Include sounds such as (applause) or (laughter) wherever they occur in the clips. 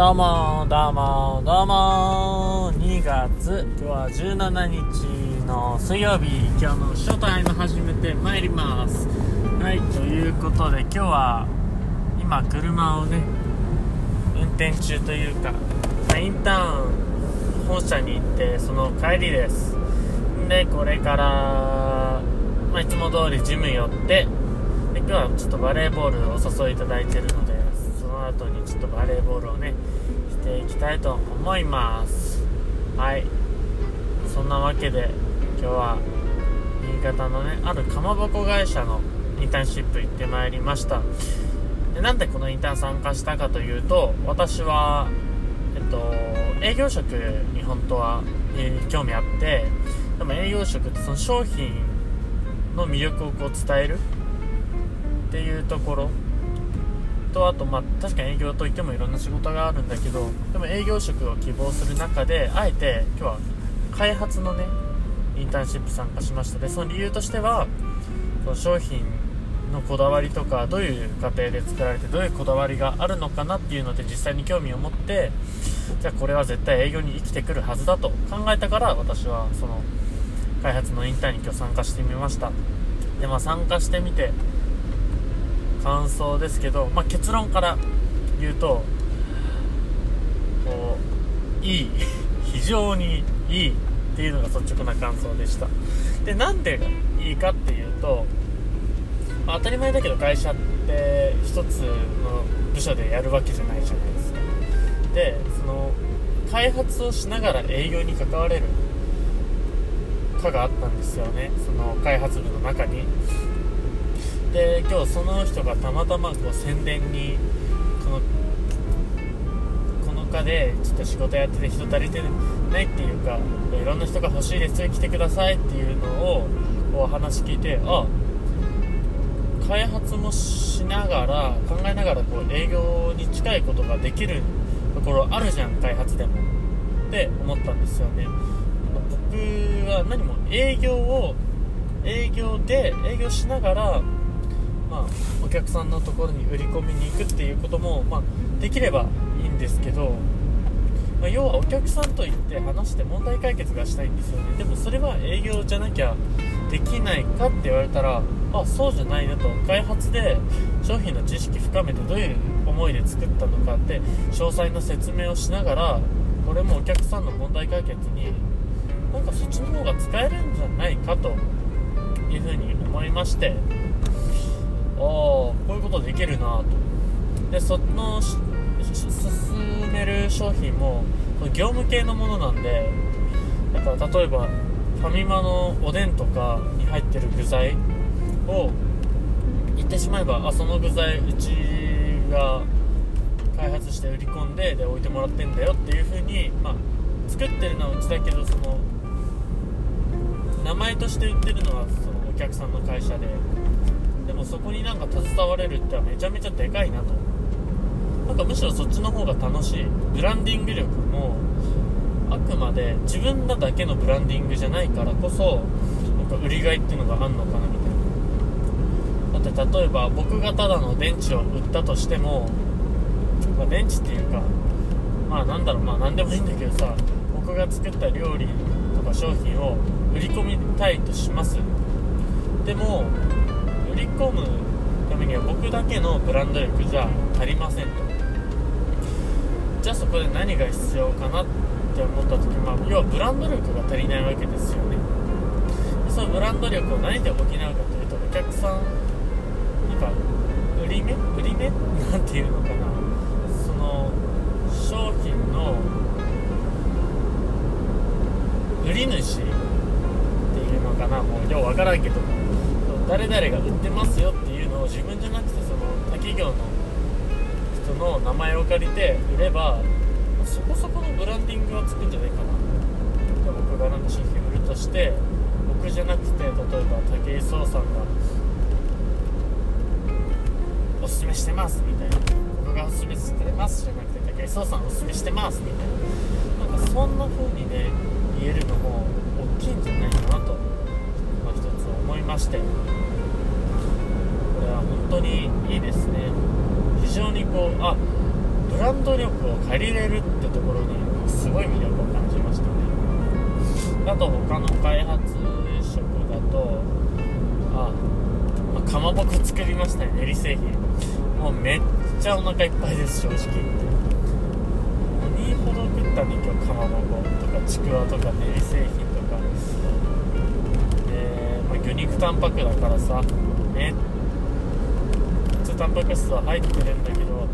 どうもどうもどうも。2月今日は17日の水曜日。今日の初タイム始めてまいります。はいということで今日は今車をね運転中というか、インターン本社に行ってその帰りです。でこれから、まあ、いつも通りジム寄ってで今日はちょっとバレーボールをお誘いいただいてるので後にちょっとバレーボールをねしていきたいと思います。はい。そんなわけで今日は新潟のねあるかまぼこ会社のインターンシップ行ってまいりました。でなんでこのインターン参加したかというと私はえっと営業職に本当は、えー、興味あってでも営業職ってその商品の魅力をこう伝えるっていうところとあとまあ確かに営業といってもいろんな仕事があるんだけどでも営業職を希望する中であえて今日は開発のねインターンシップ参加しました。でその理由としてはその商品のこだわりとかどういう過程で作られてどういうこだわりがあるのかなっていうので実際に興味を持ってじゃあこれは絶対営業に生きてくるはずだと考えたから私はその開発のインターンに今日参加してみました。でまあ参加してみて感想ですけど、まあ、結論から言うとこういい (laughs) 非常にいいっていうのが率直な感想でした。でなんでいいかっていうと、まあ、当たり前だけど会社って一つの部署でやるわけじゃないじゃないですか。でその開発をしながら営業に関われる課があったんですよね。その開発部の中に。で今日その人がたまたまこう宣伝にこのこの課でちょっと仕事やってて人足りてないっていうかいろんな人が欲しいです来てくださいっていうのをこう話聞いてあ開発もしながら考えながらこう営業に近いことができるところあるじゃん開発でも。って思ったんですよね。僕は何も営業を営業で営業しながらまあ、お客さんのところに売り込みに行くっていうことも、まあ、できればいいんですけど、まあ、要はお客さんと行って話して問題解決がしたいんですよね。でもそれは営業じゃなきゃできないかって言われたらあそうじゃないなと。開発で商品の知識深めてどういう思いで作ったのかって詳細な説明をしながらこれもお客さんの問題解決になんかそっちの方が使えるんじゃないかというふうに思いまして。こういうことできるなと。でその進める商品も業務系のものなんでだから例えばファミマのおでんとかに入ってる具材を言ってしまえばあその具材うちが開発して売り込んでで置いてもらってんだよっていう風にまあ作ってるのはうちだけどその名前として売ってるのはそのお客さんの会社でもそこになんか携われるってめちゃめちゃでかいなと。なんかむしろそっちの方が楽しい。ブランディング力もあくまで自分らだけのブランディングじゃないからこそなんか売り買いっていうのがあんのかなみたいな。だって例えば僕がただの電池を売ったとしても、まあ、電池っていうかまあなんだろうまあ何でもいいんだけどさ僕が作った料理とか商品を売り込みたいとします。でも売り込むためには僕だけのブランド力じゃ足りませんと。じゃあそこで何が必要かなって思った時、まあ、要はブランド力が足りないわけですよね。そのブランド力を何で補うかというとお客さんなんか売り目？売り目？(laughs) なんていうのかな。その商品の売り主っていうのかな。もうようわからんけど誰々が売ってますよっていうのを自分じゃなくてその他企業の人の名前を借りて売ればそこそこのブランディングはつくんじゃないかな。僕がなんか商品売るとして僕じゃなくて例えば武井壮さんがおすすめしてますみたいな。僕がおすすめしてますじゃなくて武井壮さんおすすめしてますみたいな。なんかそんな風にね言えるのも大きいんじゃないかなと、まあ、一つ思いまして当にいいですね。非常にこうあブランド力を借りれるってところにすごい魅力を感じましたね。あと他の開発職だとあ、まあ、かまぼこ作りましたね練り製品もうめっちゃお腹いっぱいです正直言って。2ほど食ったね今日かまぼことかちくわとか練り製品とか。で、まあ、魚肉タンパクだからさめっタンパク質は入ってるんだけど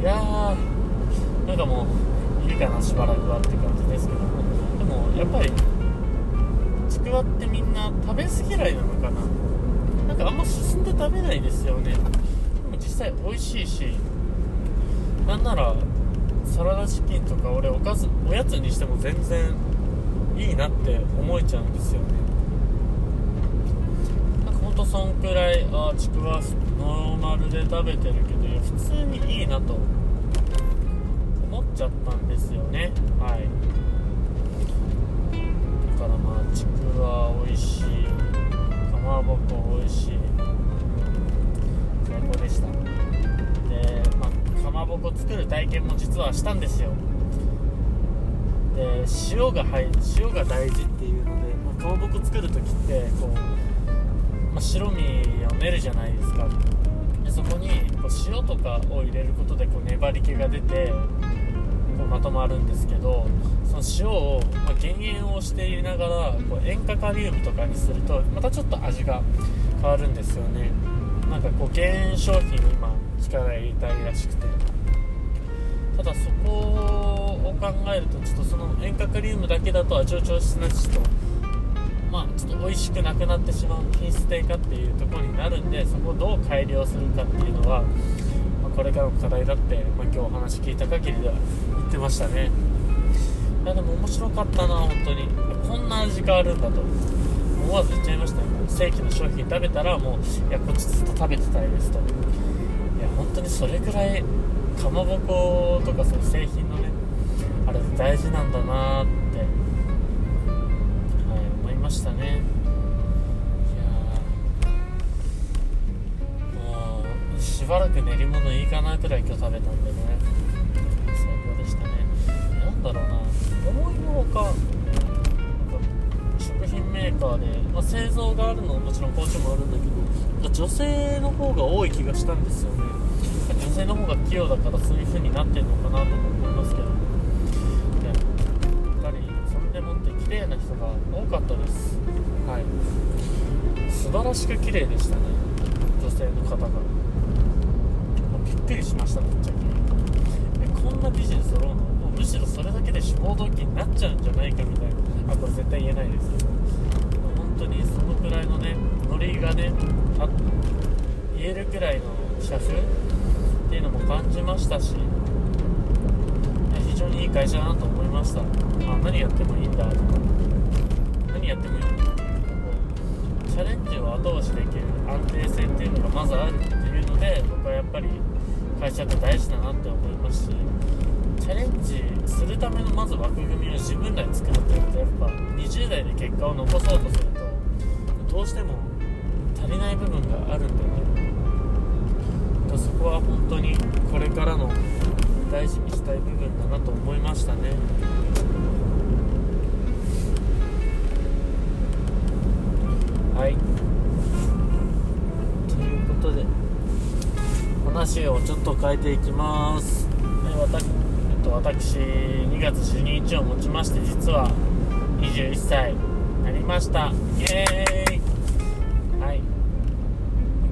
いやーなんかもういいかなしばらくはって感じですけども。でもやっぱりちくわってみんな食べ過ぎ嫌いなのかな。なんかあんま進んで食べないですよね。でも実際美味しいしなんならサラダチキンとか俺おかずおやつにしても全然いいなって思えちゃうんですよね。とそんくらいあちくわノーマルで食べてるけどいや普通にいいなと思っちゃったんですよね。はい。だからまあちくわ美味しい。かまぼこ美味しい。最高でした。で、まあ、かまぼこ作る体験も実はしたんですよ。で塩が入塩が大事っていうので、まあ、かまぼこ作る時ってこう、まあ、白身を練るじゃないですか。でそこにこう塩とかを入れることでこう粘り気が出てこうまとまるんですけどその塩を、まあ、減塩をしていながらこう塩化カリウムとかにするとまたちょっと味が変わるんですよね。なんかこう減塩商品に今力入れたいらしくて。ただそこを考えるとちょっとその塩化カリウムだけだと味を調子なしとまあちょっと美味しくなくなってしまう品質低下っていうところになるんでそこをどう改良するかっていうのは、まあ、これからの課題だって、まあ、今日お話聞いた限りでは言ってましたね。いやでも面白かったな本当に。こんな味変わるんだと。思わず言っちゃいましたね正規の商品食べたらもういやこっちずっと食べてたいですと。いや本当にそれくらいかまぼことかそういう製品のねあれ大事なんだなって、ましたね。いやもうしばらく練り物いいかなくらい今日食べたんでね。最高でしたね。なんだろうな。思いのほかなんか食品メーカーで、まあ、製造があるのはもちろん工場もあるんだけど女性の方が多い気がしたんですよね。女性の方が器用だからそういう風になってるのかなとも思いますけど。綺麗な人が多かったです。はい。素晴らしく綺麗でしたね。女性の方が。びっくりしましたぶっちゃけ。えこんな美人揃うの？もうむしろそれだけで志望動機になっちゃうんじゃないかみたいな。あこれ絶対言えないですけど。本当にそのくらいのねノリがねあ言えるくらいの社風っていうのも感じましたし非常にいい会社だなと思いました。あ何やってもいいだとか何やってもいいんだっていうこうチャレンジを後押しできる安定性っていうのがまずあるっていうので僕はやっぱり会社って大事だなって思いますしチャレンジするためのまず枠組みを自分らで作るっていうこと。やっぱ20代で結果を残そうとするとどうしても足りない部分があるんでねそこは本当にこれからの大事にしたい部分だなと思いましたね。はい。ということで話をちょっと変えていきます。はい私,、えっと、私2月12日をもちまして実は21歳になりました。イエーイ。はい。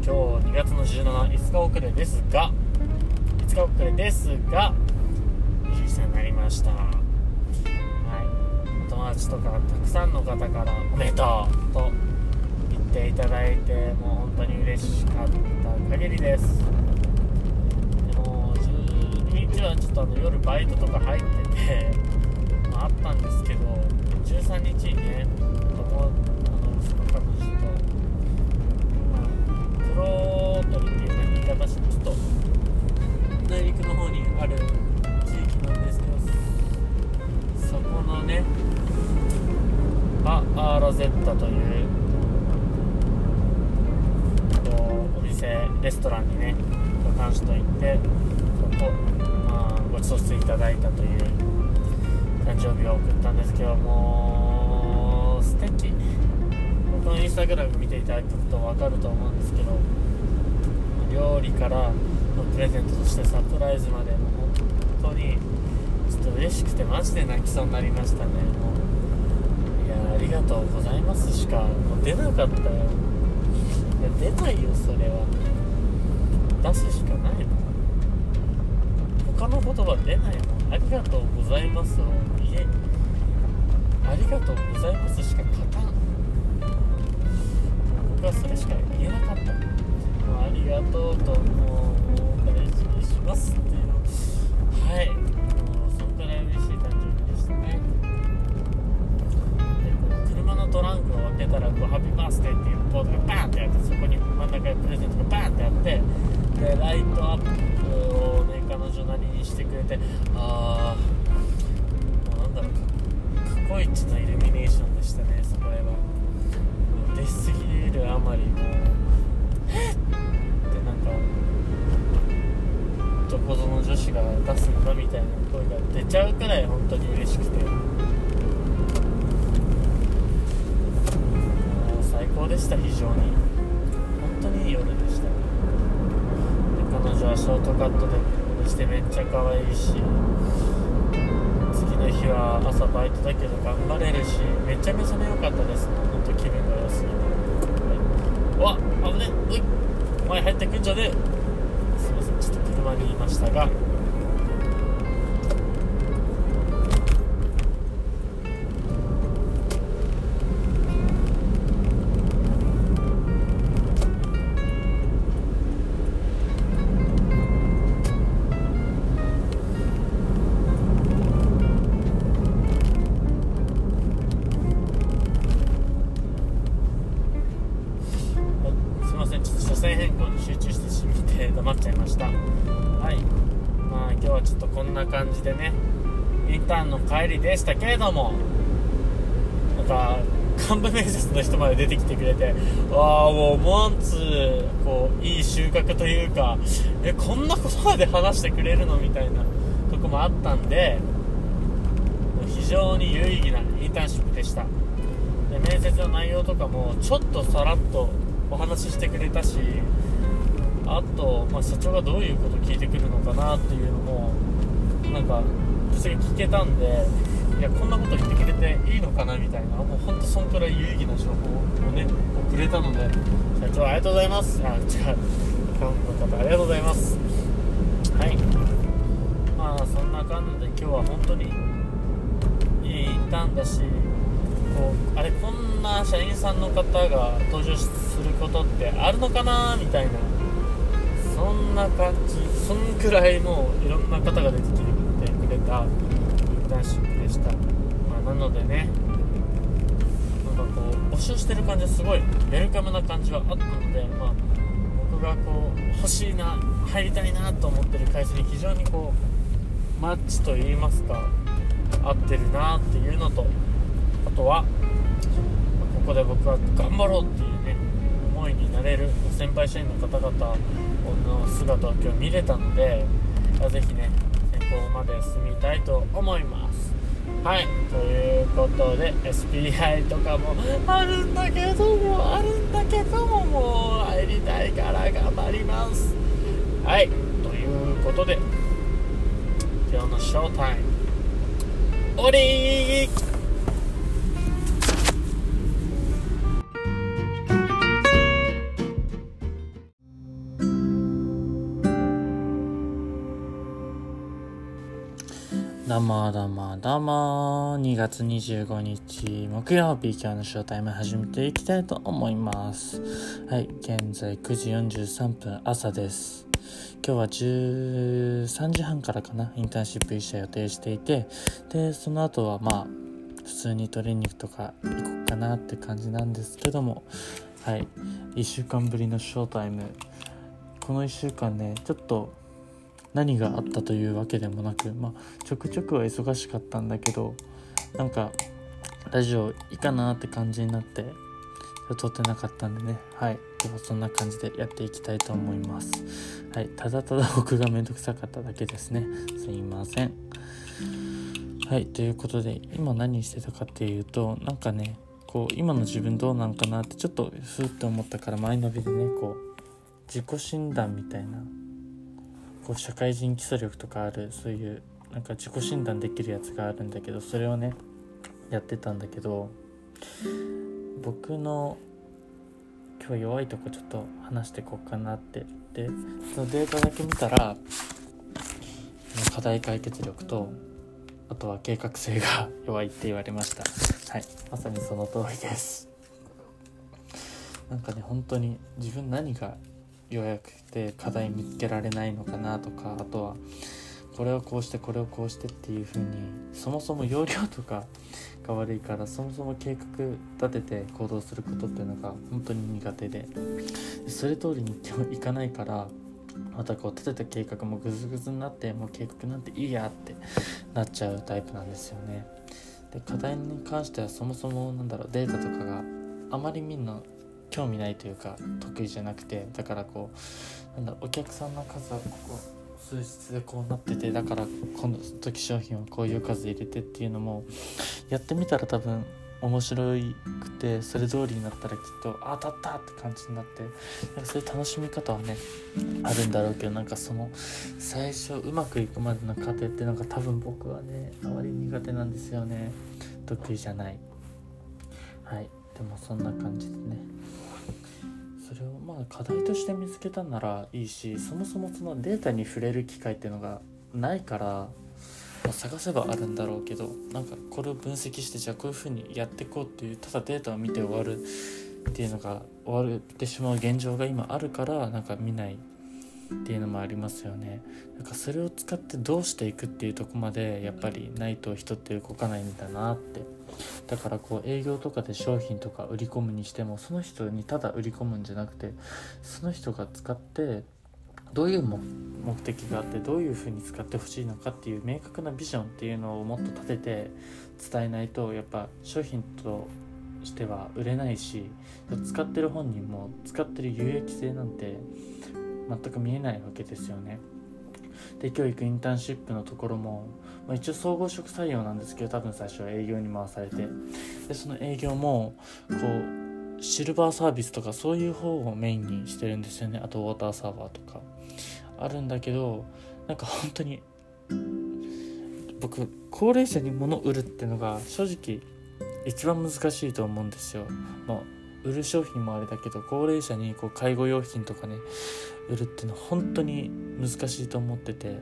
今日2月の17 5日遅れですが5日遅れですが21歳になりました。はい。お友達とかたくさんの方からおめでとう。ていただいてもう本当に嬉しかった限りです。でも12日はちょっとあの夜バイトとか入ってて、まあ、あったんですけど13日にね友あのその彼女とプロートルっていうね言い方してちょっと内陸の方にある地域なんですけどそこのねアアーロゼッタというお店レストランにね男子と行ってそこ、まさせていただいたという誕生日を送ったんですけどもう素敵。僕のインスタグラム見ていただくと分かると思うんですけど料理からのプレゼントとしてサプライズまでも本当にちょっと嬉しくてマジで泣きそうになりましたね。もういやありがとうございますしかもう出なかったよ。出ないよそれは出すしかないもん他の言葉出ないもんありがとうございますを言えありがとうございますしか勝たん。僕はそれしか言えなかった。もうありがとうともう大事にしますっていうのはい。もうそんくらい嬉しい誕生日でしたね。でこの車のトランクを開けたらこう「ハッピーバースデー」っていう。ボードがバーンってあってそこに真ん中にプレゼントがバーンってあってでライトアップをね彼女なりにしてくれてああなんだろう過去一のイルミネーションでしたねそこれは。出しすぎるあまりもうえっ？ってなんかどこぞの女子が出すのかみたいな声が出ちゃうくらい本当に嬉しくて。高でした非常に。本当にいい夜でした。で彼女はショートカットでしてめっちゃ可愛いし次の日は朝バイトだけど頑張れるしめちゃめちゃね良かったです。本当気分が良すぎて、はい、わ危ねういお前入ってくんじゃねえ。すいません。ちょっと車にいましたが。いうかえこんなことまで話してくれるのみたいなとこもあったんで非常に有意義なインターンシップでした。で面接の内容とかもちょっとさらっとお話ししてくれたしあと、まあ、社長がどういうこと聞いてくるのかなっていうのもなんかぶっちゃけ聞けたんでいやこんなこと言ってくれていいのかなみたいなもうほんとそんくらい有意義な情報をねくれたので社長ありがとうございます。あ違う幹部の方ありがとうございます。はい。まあそんな感じで今日は本当にいいインターンだしこうあれこんな社員さんの方が登場することってあるのかなみたいなそんな感じそんくらいもういろんな方が出てきてくれたインターンシップでした、まあ、なのでねなんかこう募集してる感じはすごいウェルカムな感じはあったので、まあ、がこう欲しいな入りたいなと思ってる会社に非常にこうマッチと言いますか合ってるなっていうのとあとはここで僕は頑張ろうっていうね思いになれる先輩社員の方々の姿を今日見れたのでぜひね先方まで進みたいと思います。はいということで SPI とかもあるんだけどもあるんだけどももう入りたいからあります。はい。ということで今日のショータイム。終わりー。うもどうもどうも2月25日木曜日今日のショータイム始めていきたいと思います。はい現在9時43分朝です。今日は13時半からかなインターンシップ1社予定していて。でその後はまあ普通にトレーニングとか行こうかなって感じなんですけども。はい1週間ぶりのショータイム。この1週間ねちょっと何があったというわけでもなく、まあ、ちょくちょくは忙しかったんだけどなんかラジオいいかなって感じになって撮ってなかったんでね。はい。でもそんな感じでやっていきたいと思います。はい。ただただ僕がめんどくさかっただけですね。すいません。はい。ということで今何してたかっていうとなんかねこう今の自分どうなんかなってちょっとふーって思ったから前のびでねこう自己診断みたいなこう社会人基礎力とかあるそういうなんか自己診断できるやつがあるんだけどそれをねやってたんだけど僕の今日弱いとこちょっと話してこうかなってでそのデータだけ見たら課題解決力とあとは計画性が (laughs) 弱いって言われました。はい。まさにその通りです。なんかね本当に自分何が弱くて課題見つけられないのかなとかあとはこれをこうしてこれをこうしてっていう風にそもそも容量とかが悪いからそもそも計画立てて行動することっていうのが本当に苦手でそれ通りにいかないからまたこう立てた計画もグズグズになってもう計画なんていいやってなっちゃうタイプなんですよね。で課題に関してはそもそもなんだろうデータとかがあまりみんな興味ないというか得意じゃなくてだからこうなんだお客さんの数はここ数日でこうなっててだからこの時商品はこういう数入れてっていうのもやってみたら多分面白くてそれ通りになったらきっとあ当たったって感じになってなんかそういう楽しみ方はねあるんだろうけどなんかその最初うまくいくまでの過程ってなんか多分僕はねあまり苦手なんですよね。得意じゃない。はい。でもそんな感じでね。それをまあ課題として見つけたならいいしそもそもそのデータに触れる機会っていうのがないから、まあ、探せばあるんだろうけどなんかこれを分析してじゃあこういうふうにやっていこうっていうただデータを見て終わるっていうのが終わってしまう現状が今あるからなんか見ないっていうのもありますよね。なんかそれを使ってどうしていくっていうとこまでやっぱりないと人って動かないんだなって。だからこう営業とかで商品とか売り込むにしてもその人にただ売り込むんじゃなくてその人が使ってどういう目的があってどういうふうに使ってほしいのかっていう明確なビジョンっていうのをもっと立てて伝えないとやっぱ商品としては売れないし使ってる本人も使ってる有益性なんて全く見えないわけですよね。で教育インターンシップのところも、まあ、一応総合職採用なんですけど多分最初は営業に回されてでその営業もこうシルバーサービスとかそういう方をメインにしてるんですよねあとウォーターサーバーとかあるんだけどなんか本当に僕高齢者に物売るっていうのが正直一番難しいと思うんですよ。まあ売る商品もあれだけど高齢者にこう介護用品とかね売るっていうのは本当に難しいと思ってて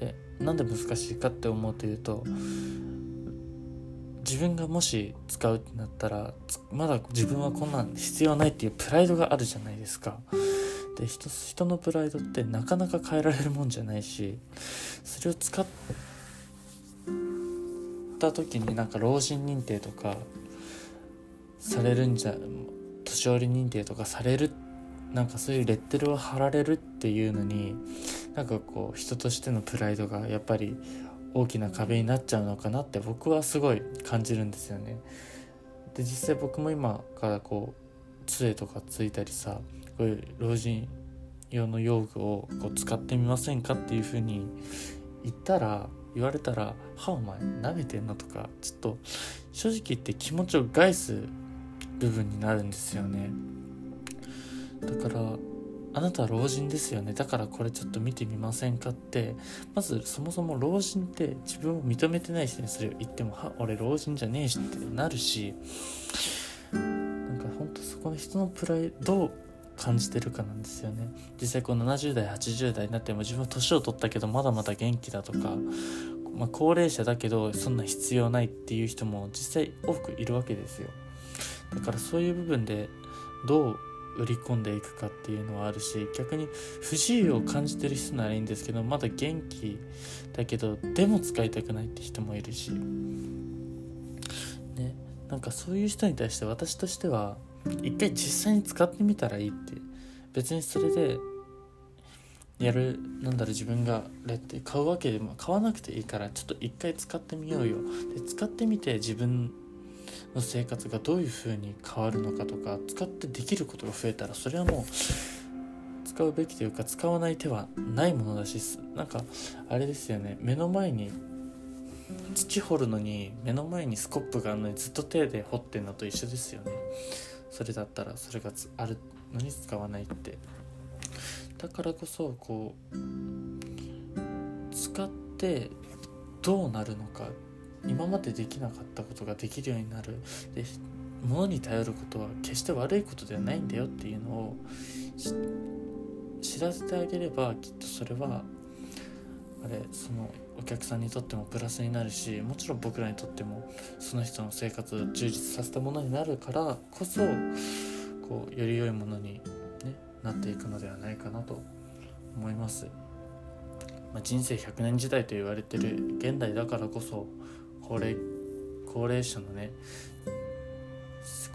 でなんで難しいかって思うというと自分がもし使うってなったらまだ自分はこんなん必要ないっていうプライドがあるじゃないですか。で人人のプライドってなかなか変えられるもんじゃないしそれを使った時になんか老人認定とかされるんじゃ年寄り認定とかされるなんかそういうレッテルを貼られるっていうのになんかこう人としてのプライドがやっぱり大きな壁になっちゃうのかなって僕はすごい感じるんですよね。で実際僕も今からこう杖とかついたりさこういう老人用の用具をこう使ってみませんかっていう風に言ったら言われたら「はお前舐めてんの?」とかちょっと正直言って気持ちを害す部分になるんですよね。だからあなたは老人ですよね。だからこれちょっと見てみませんかって。まずそもそも老人って自分を認めてない人にそれを言ってもは俺老人じゃねえしってなるしなんかほんとそこの人のプライドを感じてるかなんですよね。実際この70代80代になっても自分は年を取ったけどまだまだ元気だとか、まあ、高齢者だけどそんな必要ないっていう人も実際多くいるわけですよ。だからそういう部分でどう売り込んでいくかっていうのはあるし逆に不自由を感じてる人ならいいんですけどまだ元気だけどでも使いたくないって人もいるし。ねなんかそういう人に対して私としては一回実際に使ってみたらいいって別にそれでやるなんだろう自分がレって買うわけでも買わなくていいからちょっと一回使ってみようよ。で使ってみて自分の生活がどういう風に変わるのかとか使ってできることが増えたらそれはもう使うべきというか使わない手はないものだしなんかあれですよね。目の前に土掘るのに目の前にスコップがあるのにずっと手で掘ってんのと一緒ですよね。それだったらそれがあるのに使わないって。だからこそこう使ってどうなるのか今までできなかったことができるようになるで物に頼ることは決して悪いことではないんだよっていうのを知らせてあげればきっとそれはあれそのお客さんにとってもプラスになるしもちろん僕らにとってもその人の生活を充実させたものになるからこそこうより良いものに、ね、なっていくのではないかなと思います。まあ、人生100年時代と言われてる現代だからこそ高齢高齢者のね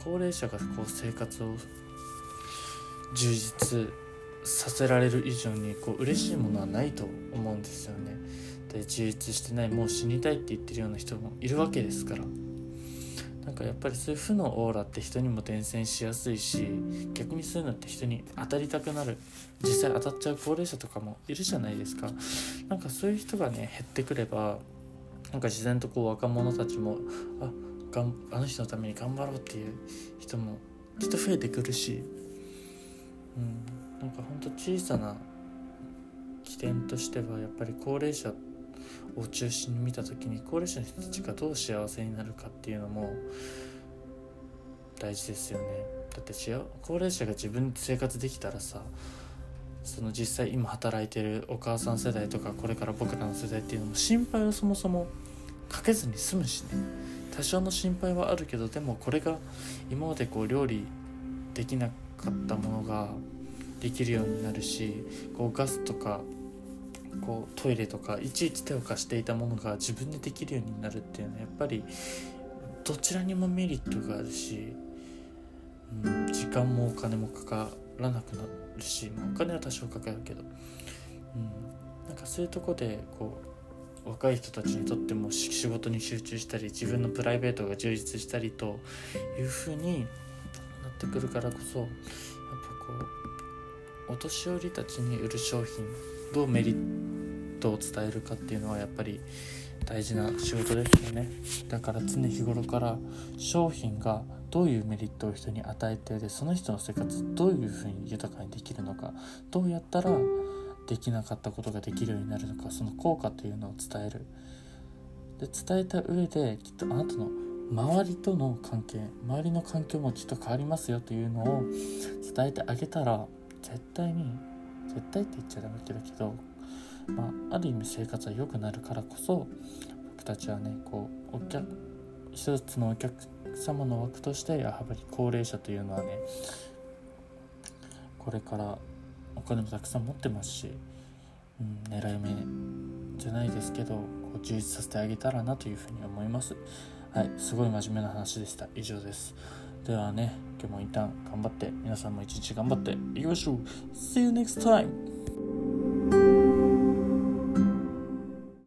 高齢者がこう生活を充実させられる以上にこう嬉しいものはないと思うんですよね。で充実してないもう死にたいって言ってるような人もいるわけですから。なんかやっぱりそういう負のオーラって人にも伝染しやすいし逆にそういうのって人に当たりたくなる。実際当たっちゃう高齢者とかもいるじゃないですか。なんかそういう人がね減ってくればなんか自然とこう若者たちもあがんあの人のために頑張ろうっていう人もきっと増えてくるし、うん、なんかほんと小さな起点としてはやっぱり高齢者を中心に見た時に高齢者の人たちがどう幸せになるかっていうのも大事ですよね。だって高齢者が自分で生活できたらさその実際今働いてるお母さん世代とかこれから僕らの世代っていうのも心配をそもそもかけずに済むしね。多少の心配はあるけどでもこれが今までこう料理できなかったものができるようになるしこうガスとかこうトイレとかいちいち手を貸していたものが自分でできるようになるっていうのはやっぱりどちらにもメリットがあるし、うん、時間もお金もかかるらなくなるし、まあ、お金は多少かかるけど、うん、なんかそういうとこでこう若い人たちにとっても仕事に集中したり自分のプライベートが充実したりという風になってくるからこそやっぱこうお年寄りたちに売る商品どうメリットを伝えるかっていうのはやっぱり大事な仕事ですよね。だから常日頃から商品がどういうメリットを人に与えてでその人の生活どういうふうに豊かにできるのかどうやったらできなかったことができるようになるのかその効果というのを伝える。で伝えた上できっとあなたの周りとの関係周りの環境もきっと変わりますよというのを伝えてあげたら絶対に絶対って言っちゃダメだけど、まあ、ある意味生活は良くなるからこそ僕たちはねこうお客一つのお客様の枠としてやはり高齢者というのはねこれからお金もたくさん持ってますし、うん、狙い目じゃないですけどこう充実させてあげたらなというふうに思います。はいすごい真面目な話でした。以上です。ではね今日も一旦頑張って皆さんも一日頑張っていきましょ。う See you next time!